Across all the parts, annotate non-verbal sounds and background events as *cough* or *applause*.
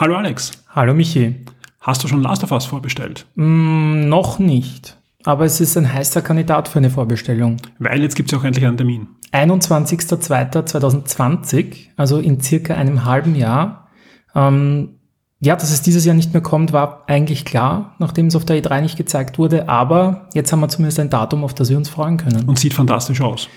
Hallo Alex. Hallo Michi. Hast du schon Last of Us vorbestellt? Mm, noch nicht. Aber es ist ein heißer Kandidat für eine Vorbestellung. Weil jetzt gibt es ja auch endlich einen Termin. 21.02.2020, also in circa einem halben Jahr. Ähm, ja, dass es dieses Jahr nicht mehr kommt, war eigentlich klar, nachdem es auf der E3 nicht gezeigt wurde. Aber jetzt haben wir zumindest ein Datum, auf das wir uns freuen können. Und sieht fantastisch aus.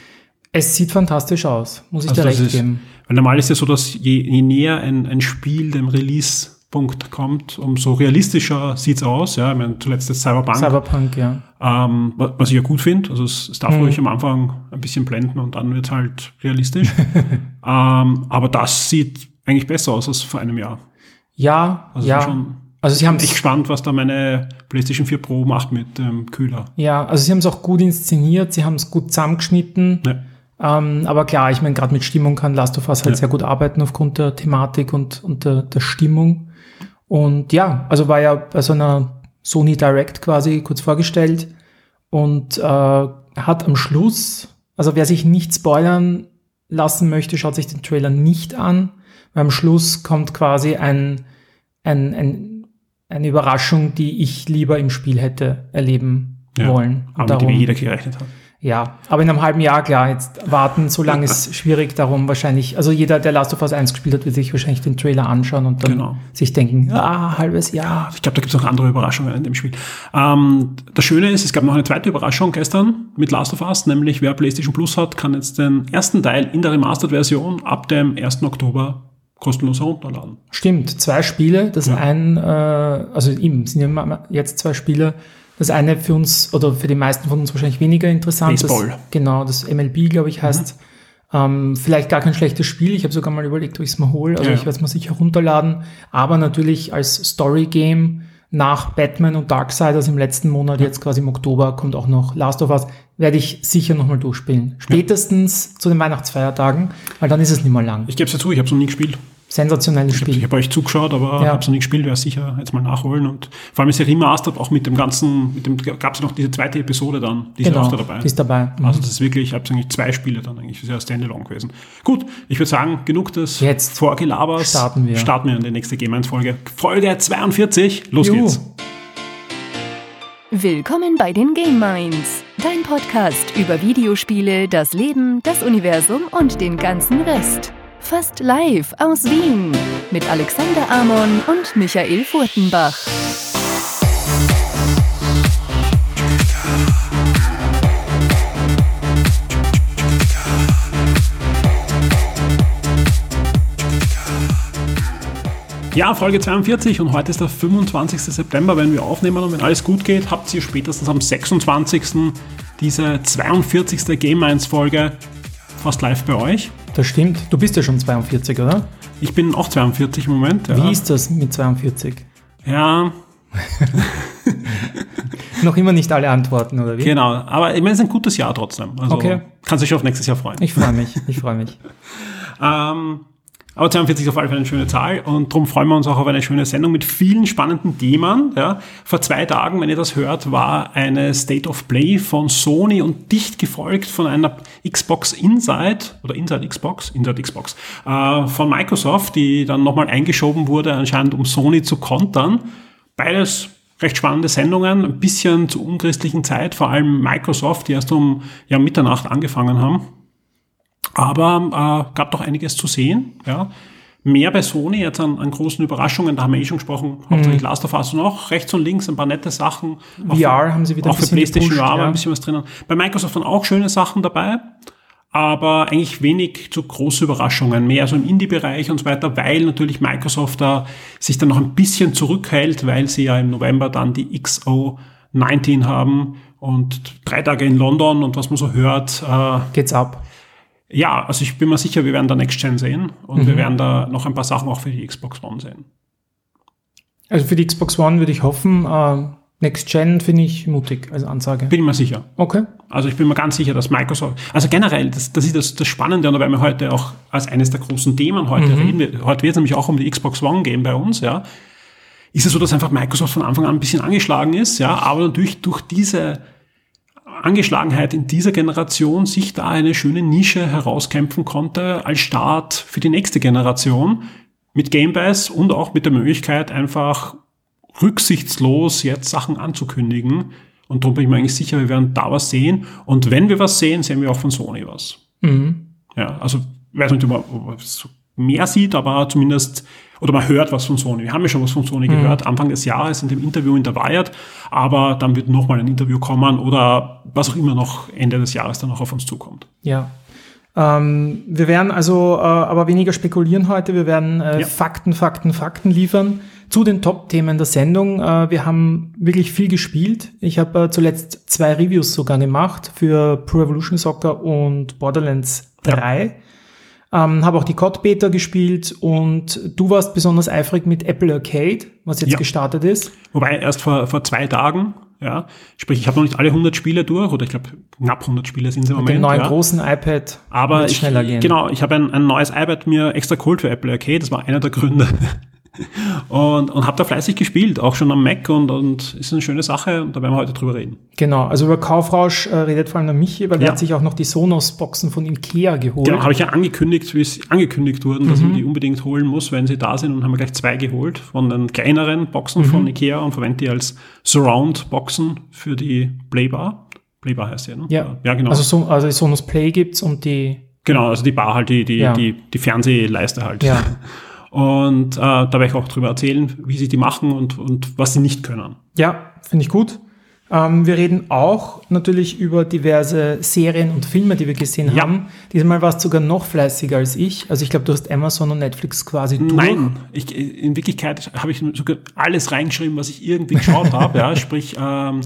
Es sieht fantastisch aus, muss ich also dir recht ist, geben. Weil normal ist ja so, dass je, je näher ein, ein Spiel dem Release Punkt kommt, umso realistischer sieht's aus. Ja, ich meine, zuletzt das Cyberpunk. Cyberpunk, ja. Ähm, was ich ja gut finde. Also es, es darf mhm. ruhig am Anfang ein bisschen blenden und dann wird's halt realistisch. *laughs* ähm, aber das sieht eigentlich besser aus als vor einem Jahr. Ja, also ja. Schon, also sie haben echt gespannt, was da meine PlayStation 4 Pro macht mit dem ähm, Kühler. Ja, also sie haben es auch gut inszeniert, sie haben es gut zusammengeschnitten. Ja. Ähm, aber klar, ich meine, gerade mit Stimmung kann Last of Us halt ja. sehr gut arbeiten aufgrund der Thematik und, und der, der Stimmung. Und ja, also war ja bei so einer Sony Direct quasi kurz vorgestellt und äh, hat am Schluss, also wer sich nicht spoilern lassen möchte, schaut sich den Trailer nicht an, weil am Schluss kommt quasi ein, ein, ein, eine Überraschung, die ich lieber im Spiel hätte erleben ja, wollen. Aber mit dem jeder gerechnet hat. Ja, aber in einem halben Jahr, klar, jetzt warten, so lange ist *laughs* schwierig darum wahrscheinlich. Also jeder, der Last of Us 1 gespielt hat, wird sich wahrscheinlich den Trailer anschauen und dann genau. sich denken, ah, halbes Jahr. Ich glaube, da gibt es noch andere Überraschungen in dem Spiel. Ähm, das Schöne ist, es gab noch eine zweite Überraschung gestern mit Last of Us, nämlich wer PlayStation Plus hat, kann jetzt den ersten Teil in der Remastered-Version ab dem 1. Oktober kostenlos herunterladen. Stimmt, zwei Spiele. Das ja. ein, äh, also ihm sind ja jetzt zwei Spiele das eine für uns oder für die meisten von uns wahrscheinlich weniger interessant. Baseball. Das, genau, das MLB, glaube ich, heißt. Mhm. Ähm, vielleicht gar kein schlechtes Spiel. Ich habe sogar mal überlegt, ob ich es mal hole. Also ja. ich werde es mal sicher runterladen. Aber natürlich als Story-Game nach Batman und Darksiders im letzten Monat, jetzt quasi im Oktober, kommt auch noch Last of Us, werde ich sicher nochmal durchspielen. Spätestens ja. zu den Weihnachtsfeiertagen, weil dann ist es nicht mehr lang. Ich gebe es ja zu, ich habe es noch nie gespielt sensationelles Spiel. Ich habe hab euch zugeschaut, aber ja. habe es noch nicht gespielt, werde sicher jetzt mal nachholen. Und vor allem ist ja Remastered auch mit dem ganzen, mit dem gab es noch diese zweite Episode dann, die genau, ist auch da dabei. Die ist dabei. Mhm. Also das ist wirklich, ich habe eigentlich zwei Spiele dann eigentlich, das ist ja Standalone gewesen. Gut, ich würde sagen, genug des jetzt Vorgelabers. Starten wir. Starten wir in die nächste Game 1 Folge. Folge 42, los Juhu. geht's. Willkommen bei den Game Minds, dein Podcast über Videospiele, das Leben, das Universum und den ganzen Rest. Fast live aus Wien mit Alexander Amon und Michael Furtenbach. Ja, Folge 42 und heute ist der 25. September, wenn wir aufnehmen und wenn alles gut geht, habt ihr spätestens am 26. diese 42. Game Minds Folge fast live bei euch. Das stimmt. Du bist ja schon 42, oder? Ich bin auch 42 im Moment. Ja. Wie ist das mit 42? Ja. *laughs* Noch immer nicht alle Antworten, oder wie? Genau, aber ich meine, es ist ein gutes Jahr trotzdem. Also okay. kannst dich auf nächstes Jahr freuen. Ich freue mich, ich freue mich. *laughs* ähm, aber 42 ist auf alle Fälle eine schöne Zahl und darum freuen wir uns auch auf eine schöne Sendung mit vielen spannenden Themen. Ja. Vor zwei Tagen, wenn ihr das hört, war eine State of Play von Sony und dicht gefolgt von einer Xbox Inside oder Inside Xbox, Inside Xbox äh, von Microsoft, die dann nochmal eingeschoben wurde, anscheinend um Sony zu kontern. Beides recht spannende Sendungen, ein bisschen zu unchristlichen Zeit, vor allem Microsoft, die erst um ja, Mitternacht angefangen haben aber äh, gab doch einiges zu sehen. Ja. Mehr bei Sony jetzt an, an großen Überraschungen, da haben wir eh schon gesprochen, hauptsächlich mhm. Last of Us auch rechts und links ein paar nette Sachen. VR für, haben sie wieder Auch für PlayStation gepusht, VR ja. ein bisschen was drinnen. Bei Microsoft waren auch schöne Sachen dabei, aber eigentlich wenig zu große Überraschungen, mehr so im Indie-Bereich und so weiter, weil natürlich Microsoft da sich dann noch ein bisschen zurückhält, weil sie ja im November dann die XO19 haben und drei Tage in London und was man so hört. Äh, Geht's ab. Ja, also ich bin mir sicher, wir werden da Next Gen sehen und mhm. wir werden da noch ein paar Sachen auch für die Xbox One sehen. Also für die Xbox One würde ich hoffen, uh, Next Gen finde ich mutig als Ansage. Bin ich mir sicher. Okay. Also ich bin mir ganz sicher, dass Microsoft, also generell, das, das ist das, das Spannende und da werden wir heute auch als eines der großen Themen heute mhm. reden. Heute wird es nämlich auch um die Xbox One gehen bei uns, ja. Ist es so, dass einfach Microsoft von Anfang an ein bisschen angeschlagen ist, ja, aber natürlich durch diese Angeschlagenheit in dieser Generation sich da eine schöne Nische herauskämpfen konnte als Start für die nächste Generation, mit Game Pass und auch mit der Möglichkeit, einfach rücksichtslos jetzt Sachen anzukündigen. Und darum bin ich mir eigentlich sicher, wir werden da was sehen. Und wenn wir was sehen, sehen wir auch von Sony was. Mhm. Ja, also weiß nicht, ob man mehr sieht, aber zumindest, oder man hört was von Sony. Wir haben ja schon was von Sony mhm. gehört, Anfang des Jahres in dem Interview in der Wired, aber dann wird nochmal ein Interview kommen oder was auch immer noch Ende des Jahres dann noch auf uns zukommt. Ja, ähm, wir werden also äh, aber weniger spekulieren heute. Wir werden äh, ja. Fakten, Fakten, Fakten liefern zu den Top-Themen der Sendung. Äh, wir haben wirklich viel gespielt. Ich habe äh, zuletzt zwei Reviews sogar gemacht für Pro Evolution Soccer und Borderlands 3. Ja. Ähm, habe auch die COD Beta gespielt und du warst besonders eifrig mit Apple Arcade, was jetzt ja. gestartet ist. Wobei erst vor, vor zwei Tagen ja, sprich, ich habe noch nicht alle 100 Spiele durch, oder ich glaube, knapp 100 Spiele sind es im Mit Moment. Mit dem neuen ja. großen iPad Aber ich, schneller gehen. Genau, ich habe ein, ein neues iPad mir extra geholt für Apple Arcade. Das war einer der Gründe, und, und habe da fleißig gespielt, auch schon am Mac und, und ist eine schöne Sache und da werden wir heute drüber reden. Genau, also über Kaufrausch äh, redet vor allem der Michi, weil ja. er hat sich auch noch die Sonos-Boxen von Ikea geholt. Genau, habe ich ja angekündigt, wie es angekündigt wurden, dass mhm. ich die unbedingt holen muss, wenn sie da sind und haben wir gleich zwei geholt von den kleineren Boxen mhm. von Ikea und verwende die als Surround-Boxen für die Playbar. Playbar heißt ja, ne? Ja, ja genau. Also, so, also die Sonos Play gibt's und die Genau, also die Bar halt, die, die, ja. die, die Fernsehleiste halt. Ja. *laughs* Und äh, da werde ich auch drüber erzählen, wie sie die machen und, und was sie nicht können. Ja, finde ich gut. Ähm, wir reden auch natürlich über diverse Serien und Filme, die wir gesehen ja. haben. Diesmal warst du sogar noch fleißiger als ich. Also ich glaube, du hast Amazon und Netflix quasi durch. Nein, ich, in Wirklichkeit habe ich sogar alles reingeschrieben, was ich irgendwie geschaut *laughs* habe. ja, sprich, ähm,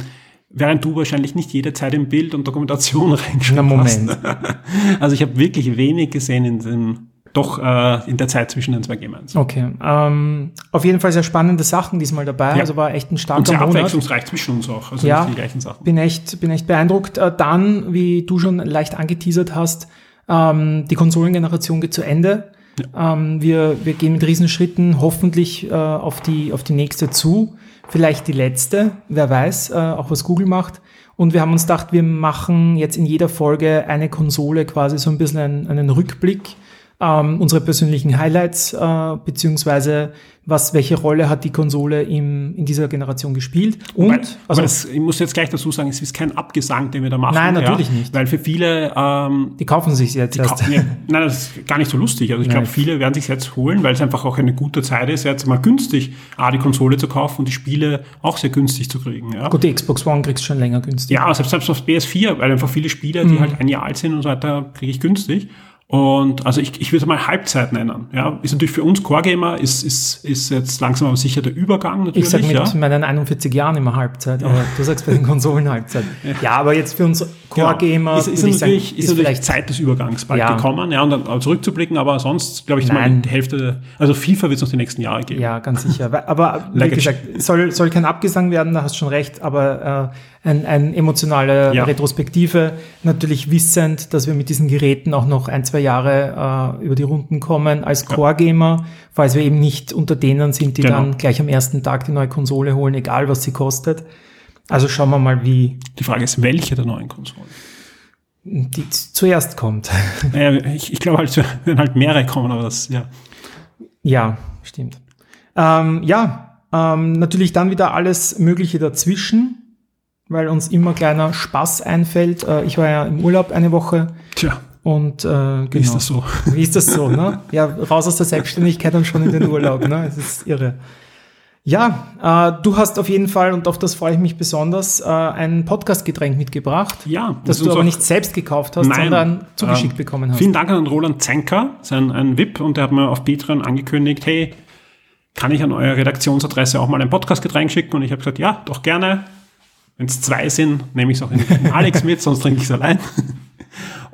während du wahrscheinlich nicht jede Zeit im Bild und Dokumentation *laughs* reingeschrieben Na, Moment. hast. *laughs* also ich habe wirklich wenig gesehen in den doch äh, in der Zeit zwischen den zwei Games. Okay. Ähm, auf jeden Fall sehr spannende Sachen diesmal dabei. Ja. Also war echt ein starker Und sehr Monat. abwechslungsreich zwischen uns auch. Also ja, die gleichen Sachen. Bin echt, bin echt beeindruckt. Äh, dann, wie du schon leicht angeteasert hast, ähm, die Konsolengeneration geht zu Ende. Ja. Ähm, wir, wir gehen mit Riesenschritten hoffentlich äh, auf, die, auf die nächste zu. Vielleicht die letzte, wer weiß, äh, auch was Google macht. Und wir haben uns gedacht, wir machen jetzt in jeder Folge eine Konsole quasi so ein bisschen einen, einen Rückblick ähm, unsere persönlichen Highlights, äh, beziehungsweise was, welche Rolle hat die Konsole im, in dieser Generation gespielt. Und, weil, also, das, ich muss jetzt gleich dazu sagen, es ist kein Abgesang, den wir da machen. Nein, natürlich ja, nicht. Weil für viele, ähm, die kaufen sich jetzt erst. Ja, nein, das ist gar nicht so lustig. Also ich glaube, viele werden sich jetzt holen, weil es einfach auch eine gute Zeit ist, jetzt mal günstig A, die Konsole zu kaufen und die Spiele auch sehr günstig zu kriegen. Ja. Gut, die Xbox One kriegst du schon länger günstig. Ja, selbst, selbst auf PS4, weil einfach viele Spiele, die mhm. halt ein Jahr alt sind und so weiter, kriege ich günstig. Und also ich, ich würde mal Halbzeit nennen. Ja, ist natürlich für uns Core-Gamer ist, ist, ist jetzt langsam aber sicher der Übergang natürlich. Ich sage mit ja. meinen 41 Jahren immer Halbzeit, aber du sagst bei den Konsolen Halbzeit. *laughs* Ja, aber jetzt für uns Core-Gamer genau. ist, ist, natürlich, sagen, ist, ist natürlich Zeit des Übergangs bald ja. gekommen, ja, und dann zurückzublicken, aber sonst glaube ich mal die Hälfte, also FIFA wird es noch die nächsten Jahre geben. Ja, ganz sicher. *laughs* Aber wie gesagt, soll, soll kein Abgesang werden, da hast du schon recht, aber äh, ein, ein emotionale ja. Retrospektive, natürlich wissend, dass wir mit diesen Geräten auch noch ein, zwei Jahre äh, über die Runden kommen als Core-Gamer, falls wir eben nicht unter denen sind, die genau. dann gleich am ersten Tag die neue Konsole holen, egal was sie kostet. Also schauen wir mal, wie. Die Frage ist, welche der neuen Konsolen? Die zuerst kommt. *laughs* Ja, ich, ich glaube halt, *laughs* wenn halt mehrere kommen, aber das, ja. Ja, stimmt. Ähm, ja, ähm, natürlich dann wieder alles Mögliche dazwischen weil uns immer kleiner Spaß einfällt. Äh, ich war ja im Urlaub eine Woche. Tja. Und äh, genau. Wie ist das so? *laughs* Wie ist das so, ne? Ja, raus aus der Selbstständigkeit und schon in den Urlaub, ne? Es ist irre. Ja, äh, du hast auf jeden Fall, und auf das freue ich mich besonders, äh, ein Podcast-Getränk mitgebracht. Ja. Das, du aber nicht selbst gekauft hast, nein, sondern zugeschickt äh, bekommen hast. Vielen Dank an Roland Zenker, sein ein VIP, und der hat mir auf Patreon angekündigt, hey, kann ich an eure Redaktionsadresse auch mal ein Podcast-Getränk schicken? Und ich habe gesagt, ja, doch gerne. Wenn es zwei sind, nehme ich es auch in Alex *laughs* mit, sonst trinke ich es allein.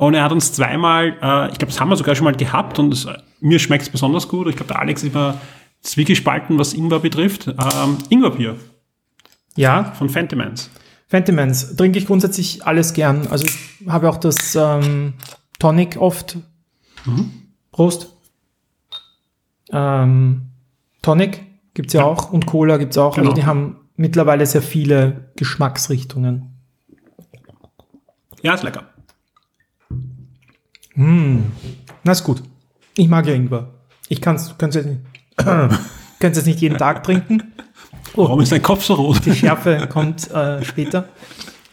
Und er hat uns zweimal, äh, ich glaube, das haben wir sogar schon mal gehabt und das, mir schmeckt es besonders gut. Ich glaube, der Alex ist immer zwiegespalten, was Ingwer betrifft. Ähm, Ingwerbier. Ja. Von Fentimans. Fentimans trinke ich grundsätzlich alles gern. Also ich habe auch das ähm, Tonic oft. Mhm. Prost. Ähm, Tonic gibt's ja, ja, auch und Cola gibt's auch. Also genau. Also die haben mittlerweile sehr viele Geschmacksrichtungen. Ja, ist lecker. Mm. Na, ist gut. Ich mag ja Ingwer. Ich kann es jetzt nicht. Ihr *laughs* es nicht jeden Tag trinken? Oh, Warum ist dein Kopf so rot? Die Schärfe *laughs* kommt äh, später.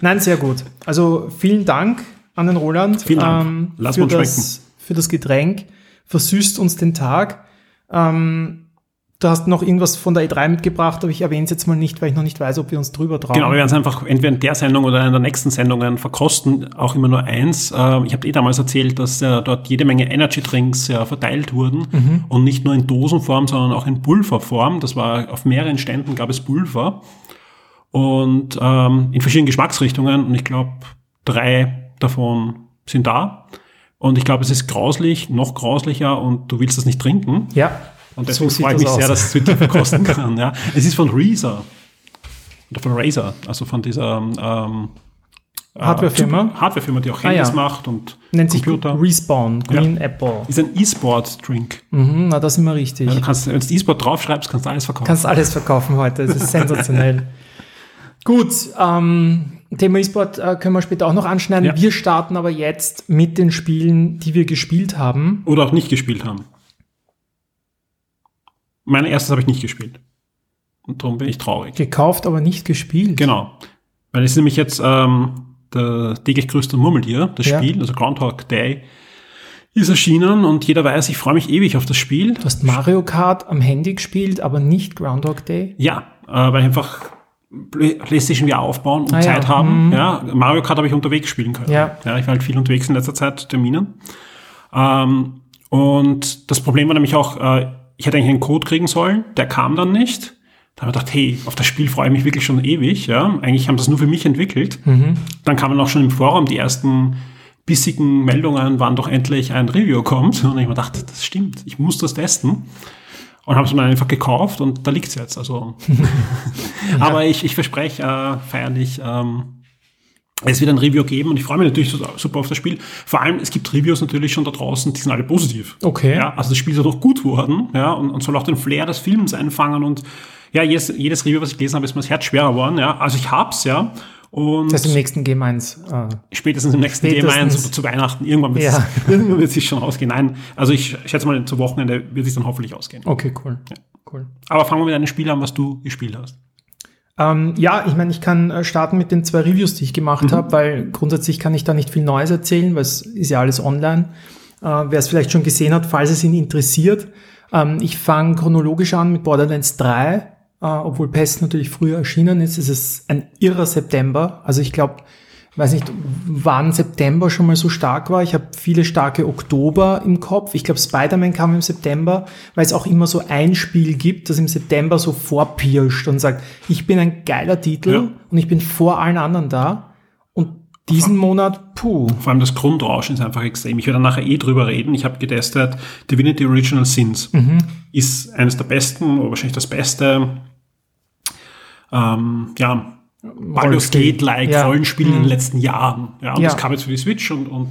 Nein, sehr gut. Also vielen Dank an den Roland vielen Dank. Ähm, Lass für, uns das, für das Getränk. Versüßt uns den Tag. Ähm, Du hast noch irgendwas von der E3 mitgebracht, aber ich erwähne es jetzt mal nicht, weil ich noch nicht weiß, ob wir uns drüber trauen. Genau, wir werden es einfach entweder in der Sendung oder in der nächsten Sendung verkosten, auch immer nur eins. Ähm, ich habe eh damals erzählt, dass dort jede Menge Energy Drinks verteilt wurden mhm. und nicht nur in Dosenform, sondern auch in Pulverform. Das war auf mehreren Ständen gab es Pulver und ähm, in verschiedenen Geschmacksrichtungen und ich glaube, drei davon sind da. Und ich glaube, es ist grauslich, noch grauslicher und du willst das nicht trinken. Ja. Und deswegen so freue ich mich aus. sehr, dass es dir verkosten kann. Ja. *laughs* Es ist von Razer. Oder von Razer, also von dieser ähm, äh, Hardwarefirma. Hardwarefirma, die auch Handys ah, ja. macht und Nennt Computer. sich Respawn, Green ja. Apple. Ist ein E-Sport-Drink. Mhm, na, das ist immer richtig. Ja, du kannst, wenn du E-Sport draufschreibst, kannst du alles verkaufen. Kannst alles verkaufen heute, das ist *laughs* sensationell. Gut, ähm, Thema E-Sport äh, können wir später auch noch anschneiden. Wir starten aber jetzt mit den Spielen, die wir gespielt haben. Oder auch nicht gespielt haben. Mein erstes habe ich nicht gespielt. Und darum bin ich traurig. Gekauft, aber nicht gespielt. Genau. Weil es ist nämlich jetzt ähm, der täglich größte Murmeltier, das ja. Spiel, also Groundhog Day, ist erschienen und jeder weiß, ich freue mich ewig auf das Spiel. Du hast Mario Kart am Handy gespielt, aber nicht Groundhog Day? Ja, äh, weil einfach PlayStation wieder aufbauen und ah, Zeit ja. haben. Mhm. Ja, Mario Kart habe ich unterwegs spielen können. Ja. ja. Ich war halt viel unterwegs in letzter Zeit, Terminen. Ähm, und das Problem war nämlich auch, äh, ich hätte eigentlich einen Code kriegen sollen, der kam dann nicht. Da habe ich gedacht, hey, auf das Spiel freue ich mich wirklich schon ewig. Ja, eigentlich haben das nur für mich entwickelt. Mhm. Dann kamen auch schon im Forum die ersten bissigen Meldungen, wann doch endlich ein Review kommt. Und ich mir gedacht, das stimmt, ich muss das testen. Und habe es mir einfach gekauft und da liegt es jetzt. Also. ja. *laughs* *laughs* Aber ich, ich verspreche äh, feierlich, ähm, es wird ein Review geben und ich freue mich natürlich super auf das Spiel. Vor allem, es gibt Reviews natürlich schon da draußen, die sind alle positiv. Okay. Ja, also das Spiel ist doch gut worden, ja, und, und soll auch den Flair des Films einfangen und ja, jedes, jedes Review, was ich gelesen habe, ist mir das Herz schwerer geworden, ja. Also ich hab's, ja. Und das heißt im nächsten Game 1. Äh, spätestens im nächsten spätestens. Game 1 zu Weihnachten. Irgendwann wird ja. *laughs* es sich schon ausgehen. Nein, also ich schätze mal, zu Wochenende wird es dann hoffentlich ausgehen. Okay, cool. Ja. cool. Aber fangen wir mit einem Spiel an, was du gespielt hast. Ähm, ja, ich meine, ich kann äh, starten mit den zwei Reviews, die ich gemacht mhm. habe, weil grundsätzlich kann ich da nicht viel Neues erzählen, weil es ist ja alles online. Äh, Wer es vielleicht schon gesehen hat, falls es ihn interessiert. Ähm, ich fange chronologisch an mit Borderlands 3, äh, obwohl Pest natürlich früher erschienen ist. Es ist ein irrer September. Also ich glaube, weiß nicht, wann September schon mal so stark war. Ich habe viele starke Oktober im Kopf. Ich glaube, Spider-Man kam im September, weil es auch immer so ein Spiel gibt, das im September so vorpirscht und sagt, ich bin ein geiler Titel ja. und ich bin vor allen anderen da. Und diesen Monat, puh. Vor allem das Grundrauschen ist einfach extrem. Ich werde nachher eh drüber reden. Ich habe getestet, Divinity Original Sins mhm. ist eines der besten, oder wahrscheinlich das beste, ähm, ja, Baldur's Gate-like ja. Rollenspiel mhm. in den mhm. letzten Jahren. Ja, und ja. das kam jetzt für die Switch und, und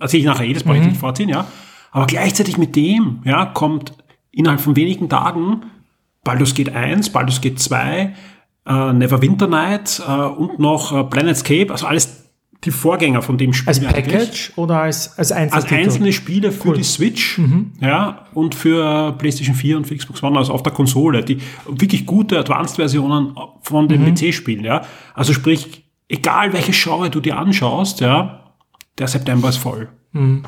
erzähle ich nachher jedes Mal mhm. nicht vorziehen, ja. Aber gleichzeitig mit dem, ja, kommt innerhalb von wenigen Tagen Baldur's Gate 1, Baldur's Gate 2, äh, Neverwinter Night äh, und noch äh, Planetscape, also alles die Vorgänger von dem Spiel. Als Package eigentlich. oder als, als Als einzelne Spiele für cool. die Switch mhm. ja, und für PlayStation 4 und für Xbox One, also auf der Konsole. Die wirklich gute Advanced-Versionen von den mhm. PC-Spielen. Ja. Also sprich, egal welche Genre du dir anschaust, ja, der September ist voll. Mhm.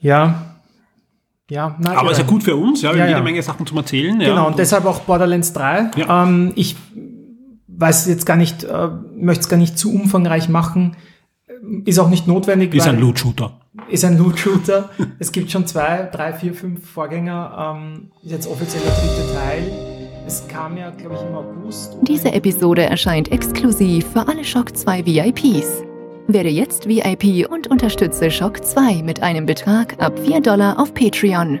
Ja, ja, na, aber ist ja gut für uns, ja, wir ja, haben jede ja. Menge Sachen zum Erzählen. Genau, ja. und deshalb auch Borderlands 3. Ja. Ähm, ich weiß jetzt gar nicht, äh, möchte es gar nicht zu umfangreich machen. Ist auch nicht notwendig. Ist ein Loot-Shooter. Ist ein Loot-Shooter. *laughs* es gibt schon zwei, drei, vier, fünf Vorgänger. Ähm, ist jetzt offiziell der dritte Teil. Es kam ja, glaube ich, im August. Diese Episode erscheint exklusiv für alle Shock 2 VIPs. Werde jetzt VIP und unterstütze Shock 2 mit einem Betrag ab 4 Dollar auf Patreon.